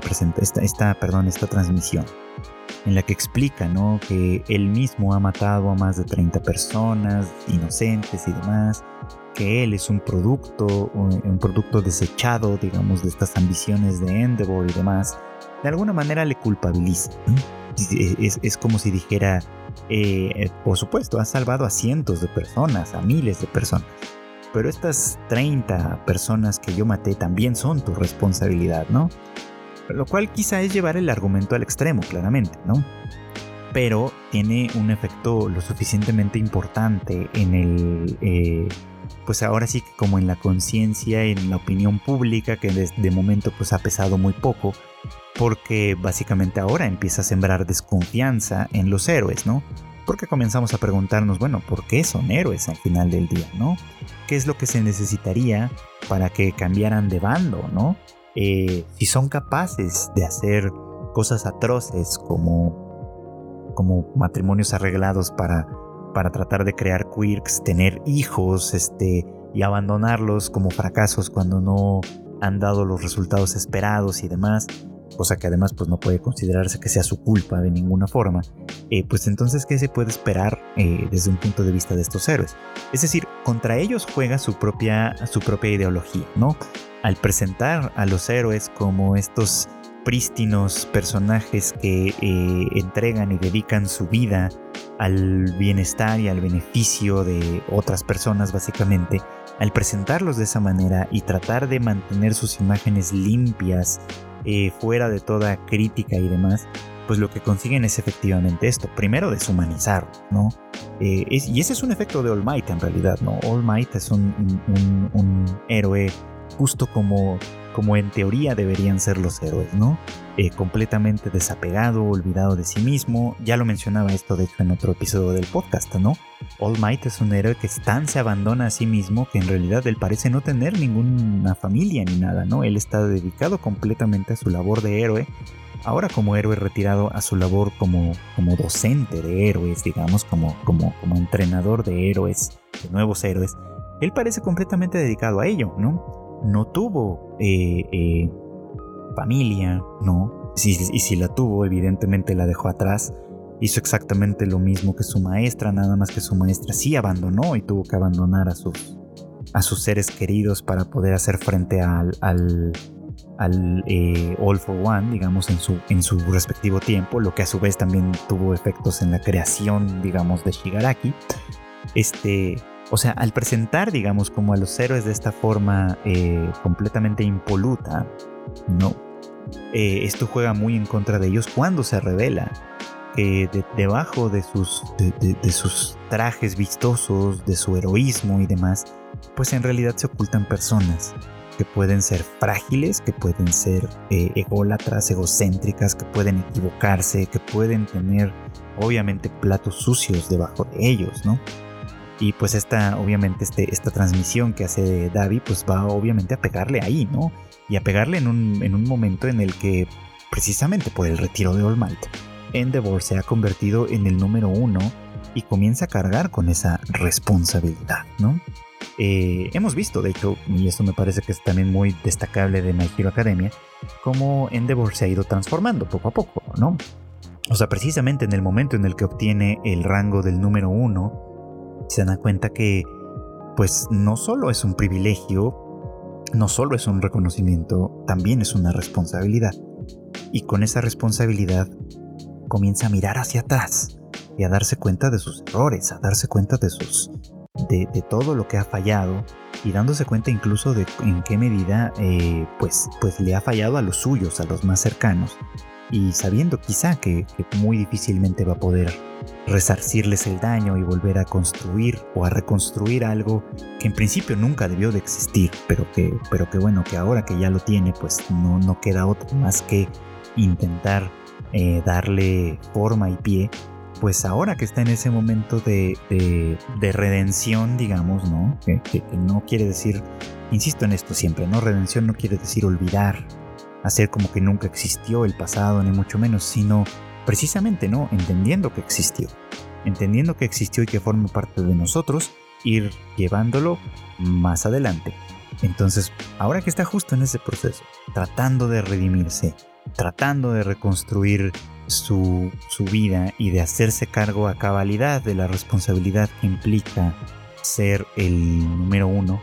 S1: esta, esta, perdón, esta transmisión, en la que explica ¿no? que él mismo ha matado a más de 30 personas inocentes y demás, que él es un producto, un producto desechado, digamos, de estas ambiciones de Endeavor y demás, de alguna manera le culpabiliza. Es, como si dijera, eh, por supuesto, has salvado a cientos de personas, a miles de personas, pero estas 30 personas que yo maté también son tu responsabilidad, ¿no? Lo cual quizá es llevar el argumento al extremo, claramente, ¿no? Pero tiene un efecto lo suficientemente importante en el... Eh, pues ahora sí que como en la conciencia, en la opinión pública, que de, momento pues ha pesado muy poco, porque básicamente ahora empieza a sembrar desconfianza en los héroes, ¿no? Porque comenzamos a preguntarnos, bueno, ¿por qué son héroes al final del día, ¿no? ¿Qué es lo que se necesitaría para que cambiaran de bando, ¿no? Eh, si son capaces de hacer cosas atroces como, como matrimonios arreglados para para tratar de crear quirks, tener hijos, este, y abandonarlos como fracasos cuando no han dado los resultados esperados y demás, cosa que además pues no puede considerarse que sea su culpa de ninguna forma, eh, pues entonces ¿qué se puede esperar eh, desde un punto de vista de estos héroes? Es decir, contra ellos juega su propia, su propia ideología, ¿no? Al presentar a los héroes como estos prístinos personajes que eh, entregan y dedican su vida al bienestar y al beneficio de otras personas básicamente, al presentarlos de esa manera y tratar de mantener sus imágenes limpias, eh, fuera de toda crítica y demás, pues lo que consiguen es efectivamente esto. Primero deshumanizar, ¿no? Eh, y ese es un efecto de All Might en realidad, ¿no? All Might es un, un héroe justo como como en teoría deberían ser los héroes, ¿no? Eh, completamente desapegado, olvidado de sí mismo. Ya lo mencionaba esto, de hecho, en otro episodio del podcast, ¿no? All Might es un héroe que tan se abandona a sí mismo que en realidad él parece no tener ninguna familia ni nada, ¿no? Él está dedicado completamente a su labor de héroe. Ahora como héroe retirado a su labor como, como docente de héroes, digamos, como, como, como entrenador de héroes, de nuevos héroes, él parece completamente dedicado a ello, ¿no? No tuvo eh, eh, familia, ¿no? y si la tuvo, evidentemente la dejó atrás hizo exactamente lo mismo que su maestra, nada más que su maestra sí abandonó y tuvo que abandonar a sus, a sus seres queridos para poder hacer frente al, al, eh, All for One, digamos, en su, en su respectivo tiempo, lo que a su vez también tuvo efectos en la creación, digamos, de Shigaraki. Este, o sea, al presentar, digamos, como a los héroes de esta forma eh, completamente impoluta, no. Eh, esto juega muy en contra de ellos cuando se revela que debajo de sus, de, sus trajes vistosos, de su heroísmo y demás, pues en realidad se ocultan personas que pueden ser frágiles, que pueden ser eh, ególatras, egocéntricas, que pueden equivocarse, que pueden tener obviamente platos sucios debajo de ellos, ¿no? Y pues esta, obviamente, este, esta transmisión que hace Davi, pues va obviamente a pegarle ahí, ¿no? Y a pegarle en un, en un momento en el que, precisamente por el retiro de All Endeavor se ha convertido en el número uno y comienza a cargar con esa responsabilidad, ¿no? Eh, hemos visto, de hecho, y esto me parece que es también muy destacable de My Hero Academia, cómo Endeavor se ha ido transformando poco a poco, ¿no? O sea, precisamente en el momento en el que obtiene el rango del número uno, se dan cuenta que pues no solo es un privilegio, no solo es un reconocimiento, también es una responsabilidad. Y con esa responsabilidad comienza a mirar hacia atrás y a darse cuenta de sus errores, a darse cuenta de sus de, todo lo que ha fallado y dándose cuenta incluso de en qué medida eh, pues, pues le ha fallado a los suyos, a los más cercanos y sabiendo quizá que, muy difícilmente va a poder resarcirles el daño y volver a construir o a reconstruir algo que en principio nunca debió de existir, pero que, pero que bueno, que ahora que ya lo tiene, pues no, no queda otro más que intentar eh, darle forma y pie, pues ahora que está en ese momento de, de, redención, digamos, ¿no? Que, que no quiere decir, insisto en esto siempre, ¿no? Redención no quiere decir olvidar hacer como que nunca existió el pasado, ni mucho menos, sino precisamente, ¿no? Entendiendo que existió, entendiendo que existió y que forma parte de nosotros, ir llevándolo más adelante. Entonces, ahora que está justo en ese proceso, tratando de redimirse, tratando de reconstruir su, su vida y de hacerse cargo a cabalidad de la responsabilidad que implica ser el número uno,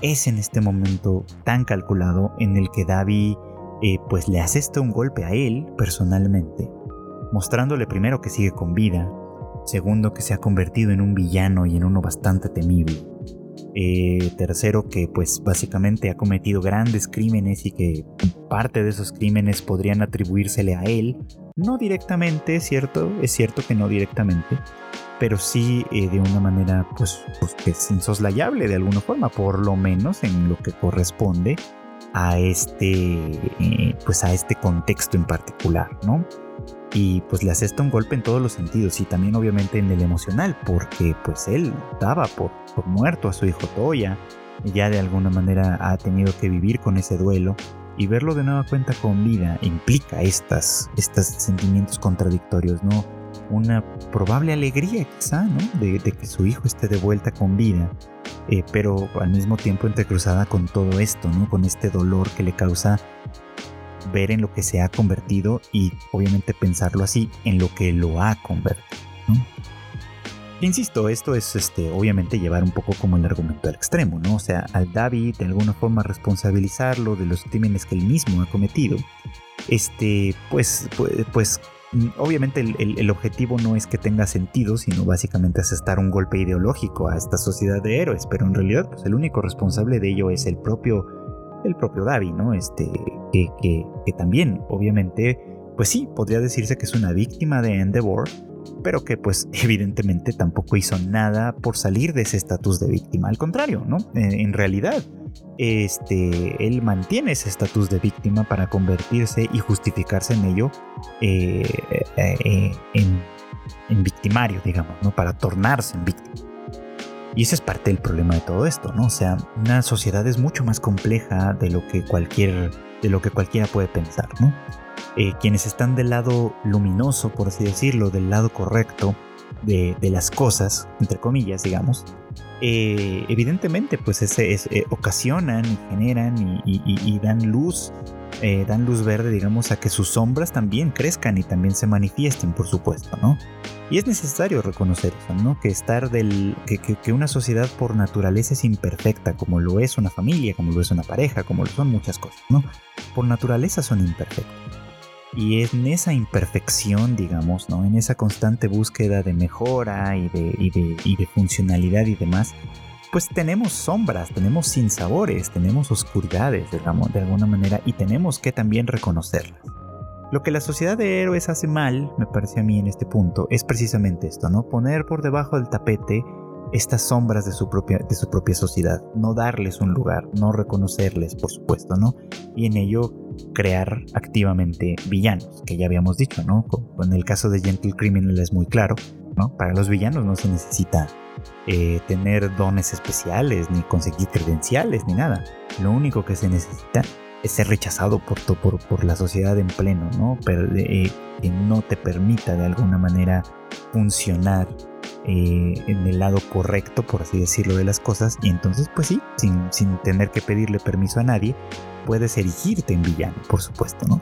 S1: es en este momento tan calculado en el que David eh, pues le asesta un golpe a él personalmente, mostrándole primero que sigue con vida, segundo que se ha convertido en un villano y en uno bastante temible, eh, tercero que pues básicamente ha cometido grandes crímenes y que parte de esos crímenes podrían atribuírsele a él, no directamente, cierto, es cierto que no directamente, pero sí eh, de una manera pues, pues que es insoslayable de alguna forma, por lo menos en lo que corresponde a este, eh, pues a este contexto en particular, ¿no? Y pues le asesta un golpe en todos los sentidos y también obviamente en el emocional, porque pues él daba por, muerto a su hijo Toya, ya de alguna manera ha tenido que vivir con ese duelo y verlo de nueva cuenta con vida implica estas, estos sentimientos contradictorios, ¿no? Una probable alegría quizá, ¿no? De, que su hijo esté de vuelta con vida eh, pero al mismo tiempo entrecruzada con todo esto, ¿no? Con este dolor que le causa ver en lo que se ha convertido y obviamente pensarlo así, en lo que lo ha convertido, Insisto, esto es este, obviamente llevar un poco como el argumento al extremo, ¿no? O sea, al David de alguna forma responsabilizarlo de los crímenes que él mismo ha cometido, este, pues, pues, pues obviamente el, objetivo no es que tenga sentido, sino básicamente asestar un golpe ideológico a esta sociedad de héroes, pero en realidad pues el único responsable de ello es el propio, el propio Davi, ¿no? Este, que, que, que también, obviamente, pues sí, podría decirse que es una víctima de Endeavor, pero que pues evidentemente tampoco hizo nada por salir de ese estatus de víctima, al contrario, ¿no? En, realidad, este, él mantiene ese estatus de víctima para convertirse y justificarse en ello eh, eh, en, en, victimario, digamos, ¿no? Para tornarse en víctima. Y ese es parte del problema de todo esto, ¿no? O sea, una sociedad es mucho más compleja de lo que cualquier, de lo que cualquiera puede pensar, ¿no? Eh, quienes están del lado luminoso, por así decirlo, del lado correcto de, las cosas, entre comillas, digamos, eh, evidentemente pues eh, ocasionan y generan y, dan luz eh, dan luz verde, digamos, a que sus sombras también crezcan y también se manifiesten, por supuesto, ¿no? Y es necesario reconocer ¿no? Que estar del. Que, que, una sociedad por naturaleza es imperfecta, como lo es una familia, como lo es una pareja, como lo son muchas cosas, ¿no? Por naturaleza son imperfectas. Y en esa imperfección, digamos, ¿no? En esa constante búsqueda de mejora y de, y de, y de funcionalidad y demás, pues tenemos sombras, tenemos sinsabores, tenemos oscuridades, digamos, de alguna manera, y tenemos que también reconocerlas. Lo que la sociedad de héroes hace mal, me parece a mí en este punto, es precisamente esto, ¿no? Poner por debajo del tapete estas sombras de su propia, de su propia sociedad, no darles un lugar, no reconocerles, por supuesto, ¿no? Y en ello crear activamente villanos, que ya habíamos dicho, ¿no? En el caso de Gentle Criminal es muy claro, ¿no? Para los villanos no se necesita eh, tener dones especiales, ni conseguir credenciales, ni nada. Lo único que se necesita es ser rechazado por, por, por la sociedad en pleno, ¿no? Pero, eh, que no te permita de alguna manera funcionar eh, en el lado correcto, por así decirlo, de las cosas. Y entonces, pues sí, sin, sin tener que pedirle permiso a nadie, puedes erigirte en villano, por supuesto, ¿no?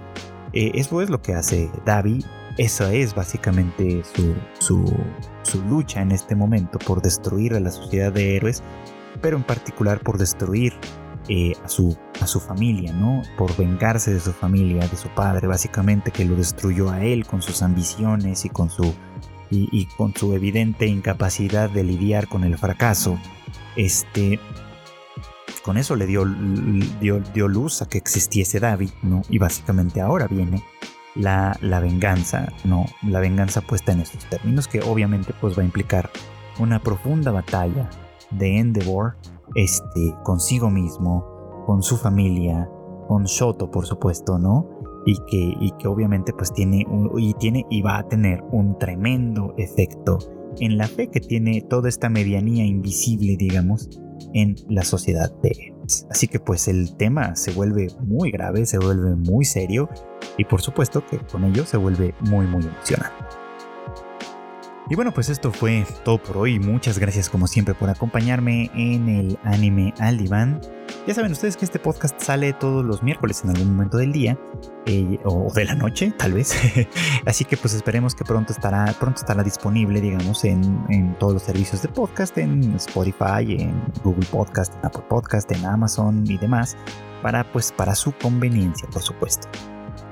S1: eso es lo que hace Davi esa es básicamente su, lucha en este momento por destruir a la sociedad de héroes, pero en particular por destruir eh, a, su, a su familia, ¿no? Por vengarse de su familia, de su padre, básicamente que lo destruyó a él con sus ambiciones y con su, y, con su evidente incapacidad de lidiar con el fracaso. Este, con eso le dio, dio, dio luz a que existiese David, ¿no? Y básicamente ahora viene la, venganza, no, la venganza puesta en estos términos, que obviamente pues va a implicar una profunda batalla de Endeavor este, consigo mismo, con su familia, con Shoto por supuesto, ¿no? Y que, y que obviamente pues tiene, y tiene y va a tener un tremendo efecto en la fe que tiene toda esta medianía invisible, digamos, en la sociedad de Así que pues el tema se vuelve muy grave, se vuelve muy serio y por supuesto que con ello se vuelve muy muy emocionante. Y bueno, pues esto fue todo por hoy. Muchas gracias como siempre por acompañarme en el anime al diván. Ya saben ustedes que este podcast sale todos los miércoles en algún momento del día eh, o de la noche, tal vez. Así que pues esperemos que pronto estará, pronto estará disponible, digamos, en, en, todos los servicios de podcast, en Spotify, en Google Podcast, en Apple Podcast, en Amazon y demás, para pues para su conveniencia, por supuesto.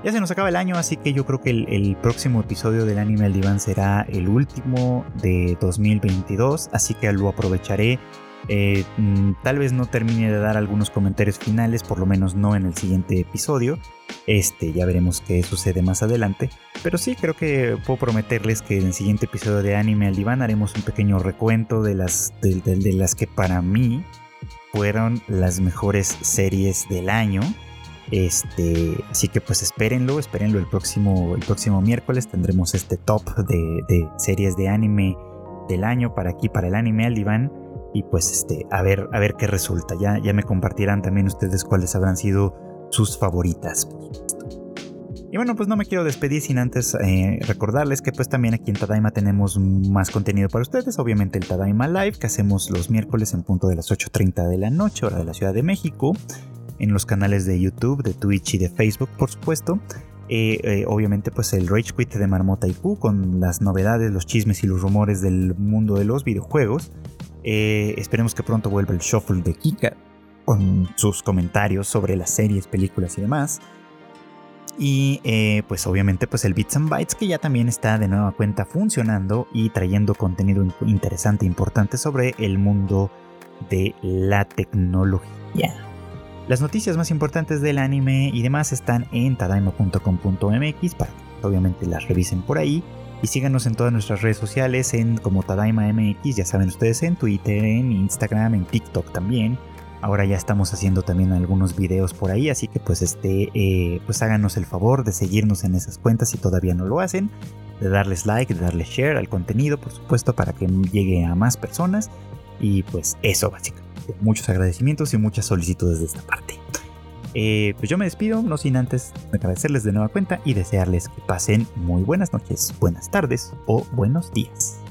S1: Ya se nos acaba el año, así que yo creo que el, próximo episodio del anime al diván será el último de 2022, así que lo aprovecharé. Eh, mm, tal vez no termine de dar algunos comentarios finales, por lo menos no en el siguiente episodio. Este, ya veremos qué sucede más adelante. Pero sí, creo que puedo prometerles que en el siguiente episodio de Anime al Diván haremos un pequeño recuento de las, de las que para mí fueron las mejores series del año. Este, así que pues espérenlo, espérenlo el próximo, el próximo miércoles tendremos este top de, series de anime del año para aquí, para el anime al diván. Y pues este, a ver, a ver qué resulta. Ya, ya me compartirán también ustedes cuáles habrán sido sus favoritas. Y bueno, pues no me quiero despedir sin antes eh, recordarles que pues también aquí en Tadaima tenemos más contenido para ustedes. Obviamente el Tadaima Live que hacemos los miércoles en punto de las 8.30 de la noche, hora de la Ciudad de México en los canales de YouTube, de Twitch y de Facebook, por supuesto. Eh, eh, obviamente, pues el Rage Quit de Marmota y Pooh con las novedades, los chismes y los rumores del mundo de los videojuegos. Eh, esperemos que pronto vuelva el Shuffle de Kika con sus comentarios sobre las series, películas y demás. Y pues obviamente pues el Bits and Bytes que ya también está de nueva cuenta funcionando y trayendo contenido interesante e importante sobre el mundo de la tecnología. Las noticias más importantes del anime y demás están en tadaima.com.mx para que obviamente las revisen por ahí. Y síganos en todas nuestras redes sociales en como Tadaima MX, ya saben ustedes, en Twitter, en Instagram, en TikTok también. Ahora ya estamos haciendo también algunos videos por ahí, así que pues este, eh, pues háganos el favor de seguirnos en esas cuentas si todavía no lo hacen, de darles like, de darle share al contenido, por supuesto, para que llegue a más personas. Y pues eso básicamente muchos agradecimientos y muchas solicitudes de esta parte. Eh, pues yo me despido, no sin antes agradecerles de nueva cuenta y desearles que pasen muy buenas noches, buenas tardes o buenos días.